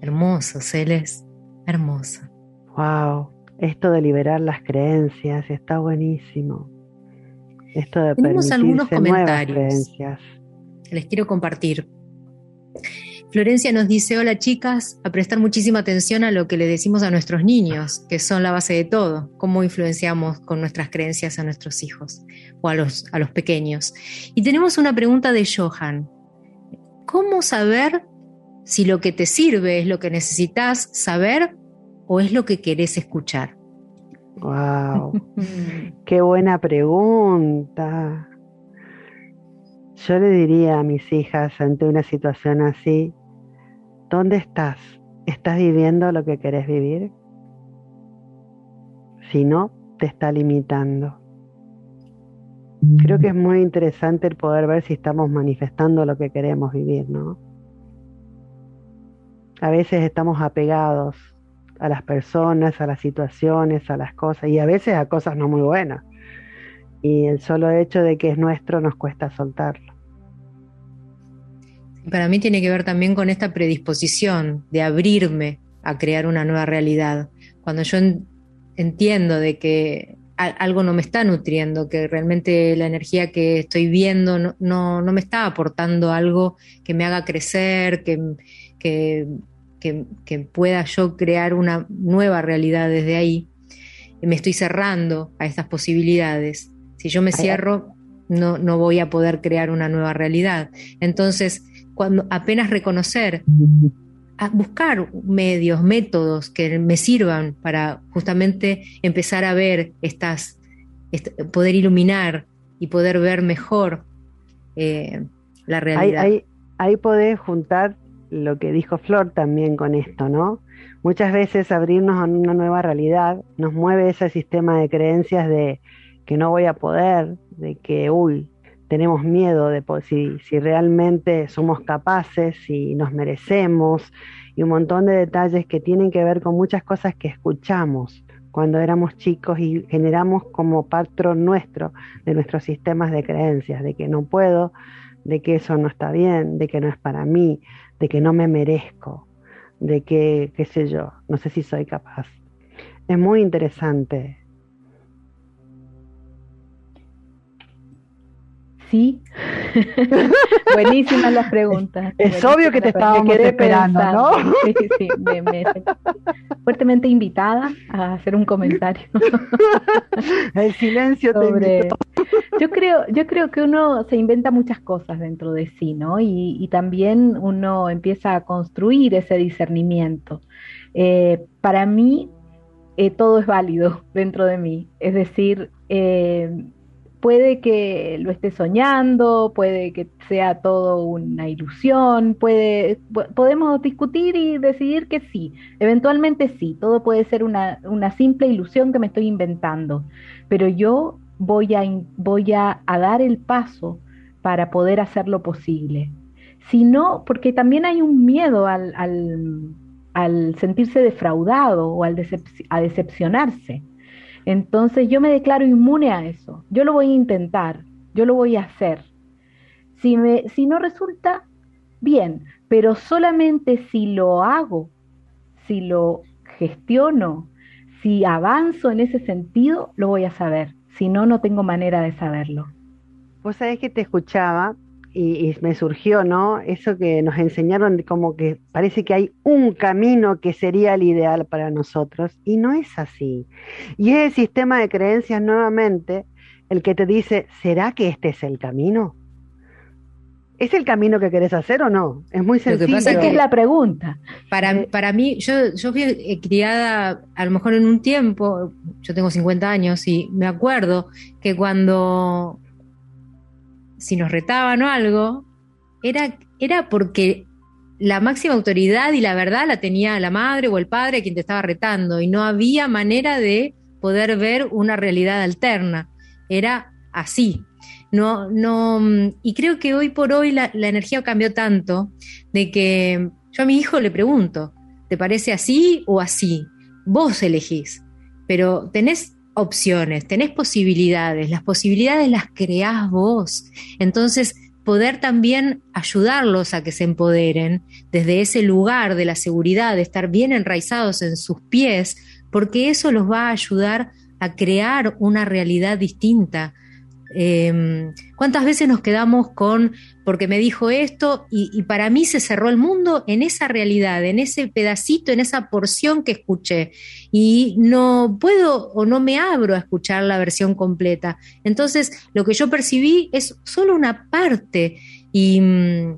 Hermoso, Celes. Hermoso. Wow esto de liberar las creencias está buenísimo. Esto de Tenemos algunos comentarios. Les quiero compartir. Florencia nos dice, hola chicas, a prestar muchísima atención a lo que le decimos a nuestros niños, que son la base de todo, cómo influenciamos con nuestras creencias a nuestros hijos o a los, a los pequeños. Y tenemos una pregunta de Johan. ¿Cómo saber si lo que te sirve es lo que necesitas saber o es lo que querés escuchar? Wow, qué buena pregunta. Yo le diría a mis hijas ante una situación así, ¿dónde estás? ¿Estás viviendo lo que querés vivir? Si no, te está limitando. Creo que es muy interesante el poder ver si estamos manifestando lo que queremos vivir, ¿no? A veces estamos apegados a las personas, a las situaciones, a las cosas, y a veces a cosas no muy buenas. Y el solo hecho de que es nuestro nos cuesta soltarlo. Para mí tiene que ver también con esta predisposición de abrirme a crear una nueva realidad. Cuando yo entiendo de que algo no me está nutriendo, que realmente la energía que estoy viendo no, no, me está aportando algo que me haga crecer, que, que, que, pueda yo crear una nueva realidad desde ahí. me estoy cerrando a estas posibilidades. Si yo me cierro, no, no voy a poder crear una nueva realidad. Entonces, cuando apenas reconocer, buscar medios, métodos que me sirvan para justamente empezar a ver estas, poder iluminar y poder ver mejor eh, la realidad. Ahí, ahí podés juntar lo que dijo Flor también con esto, ¿no? Muchas veces abrirnos a una nueva realidad nos mueve ese sistema de creencias de que no voy a poder, de que, uy, tenemos miedo de si, si realmente somos capaces, si nos merecemos, y un montón de detalles que tienen que ver con muchas cosas que escuchamos cuando éramos chicos y generamos como patrón nuestro de nuestros sistemas de creencias, de que no puedo, de que eso no está bien, de que no es para mí, de que no me merezco, de que, qué sé yo, no sé si soy capaz. Es muy interesante. Sí. Buenísimas las preguntas. Es obvio que te estábamos esperando, ¿no? Sí, sí, me, fuertemente invitada a hacer un comentario. El silencio sobre... Yo creo, yo creo que uno se inventa muchas cosas dentro de sí, ¿no? Y, también uno empieza a construir ese discernimiento. Eh, para mí, eh, todo es válido dentro de mí. Es decir, eh, puede que lo esté soñando, puede que sea todo una ilusión, puede, podemos discutir y decidir que sí, eventualmente sí, todo puede ser una, una simple ilusión que me estoy inventando, pero yo voy a, voy a, dar el paso para poder hacerlo posible. Si no, porque también hay un miedo al, al, sentirse defraudado o al a decepcionarse. Entonces yo me declaro inmune a eso. Yo lo voy a intentar, yo lo voy a hacer. Si, me, si no resulta, bien, pero solamente si lo hago, si lo gestiono, si avanzo en ese sentido, lo voy a saber. Si no, no tengo manera de saberlo. Vos sabés que te escuchaba y, me surgió, ¿no? Eso que nos enseñaron de como que parece que hay un camino que sería el ideal para nosotros y no es así. Y es el sistema de creencias nuevamente el que te dice, ¿será que este es el camino? ¿Es el camino que querés hacer o no? Es muy sencillo. Lo que pasa es que es la pregunta. Para, eh, para mí, yo, yo fui eh, criada a lo mejor en un tiempo, yo tengo 50 años y me acuerdo que cuando si nos retaban o algo, era, era porque la máxima autoridad y la verdad la tenía la madre o el padre quien te estaba retando y no había manera de poder ver una realidad alterna. Era así. No, no, y creo que hoy por hoy la, la energía cambió tanto de que yo a mi hijo le pregunto, ¿te parece así o así? Vos elegís, pero tenés opciones, tenés posibilidades, las posibilidades las creás vos. Entonces, poder también ayudarlos a que se empoderen desde ese lugar de la seguridad, de estar bien enraizados en sus pies, porque eso los va a ayudar a crear una realidad distinta, Em, ¿Cuántas veces nos quedamos con, porque me dijo esto, y, para mí se cerró el mundo en esa realidad, en ese pedacito, en esa porción que escuché, y no puedo o no me abro a escuchar la versión completa. Entonces, lo que yo percibí es solo una parte, y mm,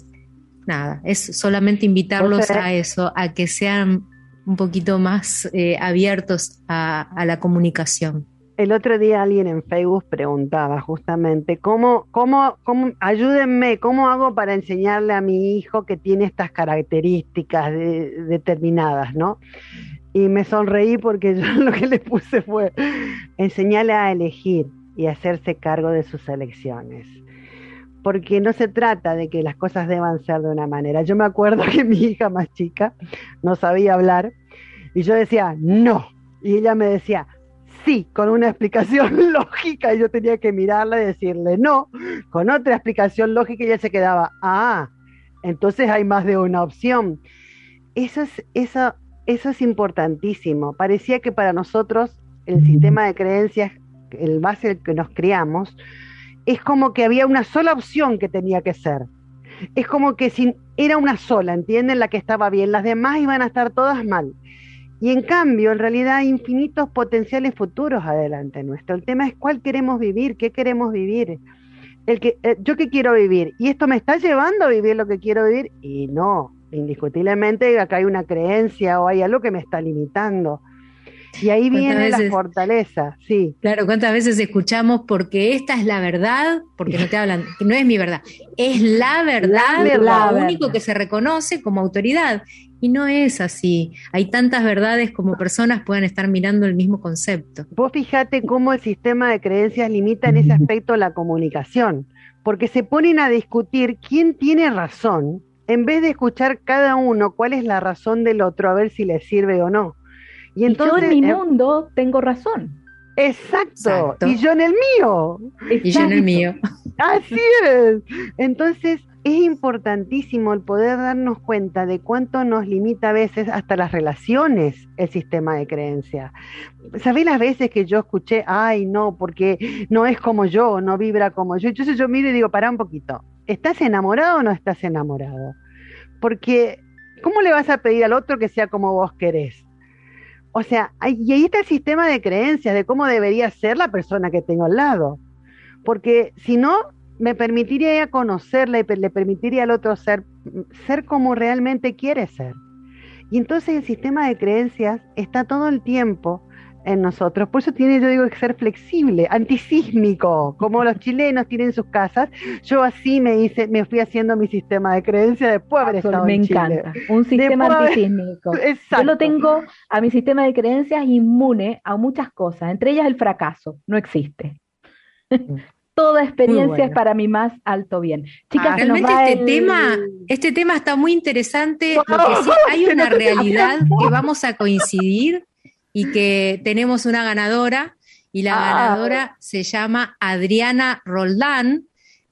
nada, es solamente invitarlos a eso, a que sean un poquito más eh, abiertos a la comunicación. El otro día alguien en Facebook preguntaba justamente, ¿cómo, cómo, cómo, ayúdenme, cómo hago para enseñarle a mi hijo que tiene estas características determinadas, ¿no? Y me sonreí porque yo lo que le puse fue enseñarle a elegir y hacerse cargo de sus elecciones. Porque no se trata de que las cosas deban ser de una manera. Yo me acuerdo que mi hija más chica no sabía hablar y yo decía, no. Y ella me decía, sí, con una explicación lógica y yo tenía que mirarla y decirle no, con otra explicación lógica y ella se quedaba, ah, entonces hay más de una opción. Eso es, eso, eso es importantísimo. Parecía que para nosotros el sistema de creencias, el base del que nos criamos, es como que había una sola opción que tenía que ser. Es como que si era una sola, ¿entienden? La que estaba bien, las demás iban a estar todas mal. Y en cambio, en realidad hay infinitos potenciales futuros adelante nuestro. El tema es cuál queremos vivir, qué queremos vivir. El que, eh, yo qué quiero vivir. Y esto me está llevando a vivir lo que quiero vivir. Y no, indiscutiblemente acá hay una creencia o hay algo que me está limitando. Y ahí viene la fortaleza, sí. Claro, ¿cuántas veces escuchamos porque esta es la verdad? Porque no te hablan, no es mi verdad, es la verdad, lo único que se reconoce como autoridad. Y no es así. Hay tantas verdades como personas pueden estar mirando el mismo concepto. Vos fíjate cómo el sistema de creencias limita en ese aspecto la comunicación, porque se ponen a discutir quién tiene razón en vez de escuchar cada uno cuál es la razón del otro a ver si le sirve o no. Y, entonces, yo en mi eh, mundo tengo razón. Exacto. Y yo en el mío. Y yo en el mío. Así es. Entonces, es importantísimo el poder darnos cuenta de cuánto nos limita a veces hasta las relaciones el sistema de creencia. ¿Sabés las veces que yo escuché, ay, no, porque no es como yo, no vibra como yo? Entonces yo miro y digo, pará un poquito, ¿estás enamorado o no estás enamorado? Porque, ¿cómo le vas a pedir al otro que sea como vos querés? O sea, y ahí está el sistema de creencias de cómo debería ser la persona que tengo al lado. Porque si no, me permitiría conocerla y le permitiría al otro ser, ser como realmente quiere ser. Y entonces el sistema de creencias está todo el tiempo en nosotros. Por eso tiene, yo digo, que ser flexible, antisísmico, como los chilenos tienen sus casas. Yo así me hice, me fui haciendo mi sistema de creencias después de haber Me encanta, un sistema antisísmico. Yo lo tengo a mi sistema de creencias inmune a muchas cosas, entre ellas el fracaso, no existe. Toda experiencia es para mi más alto bien. Chicas, realmente este tema, este tema está muy interesante porque sí hay una realidad que vamos a coincidir y que tenemos una ganadora y la ah. ganadora se llama Adriana Roldán.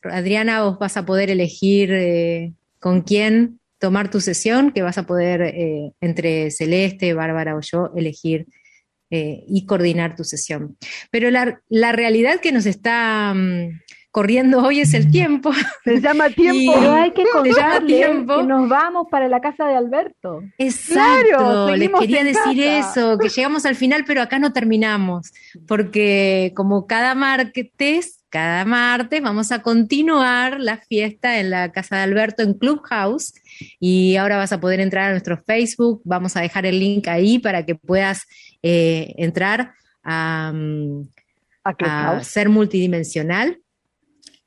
Adriana, vos vas a poder elegir eh, con quién tomar tu sesión, que vas a poder eh, entre Celeste, Bárbara o yo elegir eh, y coordinar tu sesión. Pero la, la realidad que nos está mm, corriendo hoy es el tiempo. Se llama tiempo. Pero hay que contarle que nos vamos para la casa de Alberto. Exacto, les quería decir eso, que llegamos al final, pero acá no terminamos, porque como cada martes, cada martes vamos a continuar la fiesta en la casa de Alberto en Clubhouse. Y ahora vas a poder entrar a nuestro Facebook, vamos a dejar el link ahí para que puedas eh, entrar a, mm, a ser multidimensional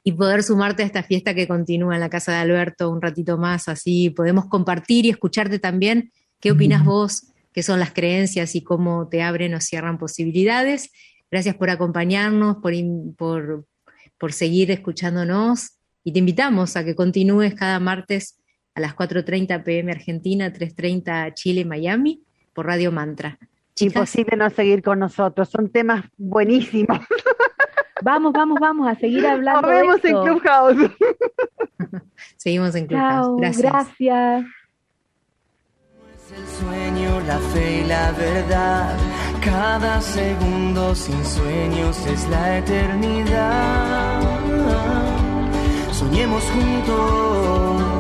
y poder sumarte a esta fiesta que continúa en la casa de Alberto un ratito más, así podemos compartir y escucharte también. ¿Qué opinas vos? ¿Qué son las creencias y cómo te abren o cierran posibilidades? Gracias por acompañarnos, por, por, por seguir escuchándonos y te invitamos a que continúes cada martes a las 4.30 pm Argentina, 3.30 Chile, Miami, por Radio Mantra. Imposible no seguir con nosotros, son temas buenísimos. Vamos, vamos, vamos a seguir hablando. Nos vemos en Clubhouse. Seguimos en Clubhouse. gracias. gracias. Es el sueño, la fe y la verdad. Cada segundo sin sueños es la eternidad. Soñemos juntos.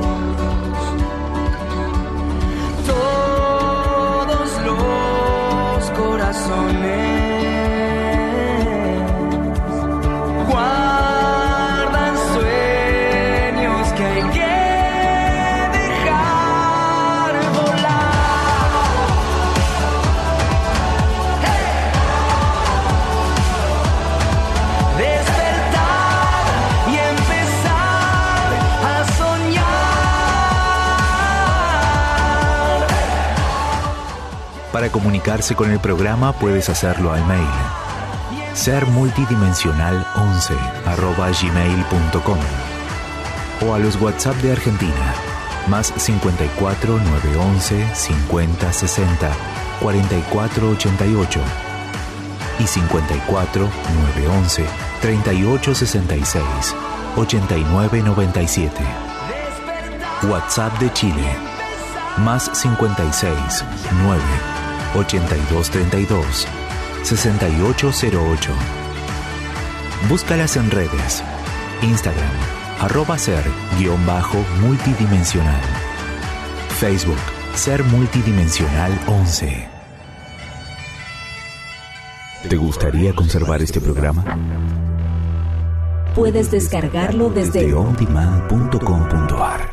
Corazones. Para comunicarse con el programa puedes hacerlo al mail. Sermultidimensional11 gmail.com o a los WhatsApp de Argentina más 54 911 50 60 44 88 y 54 911 38 66 89 97 WhatsApp de Chile más 56 9 8232 6808. Búscalas en redes. Instagram, arroba ser guion bajo multidimensional. Facebook, ser multidimensional 11. ¿Te gustaría conservar este programa? Puedes descargarlo desde De ondemand.com.ar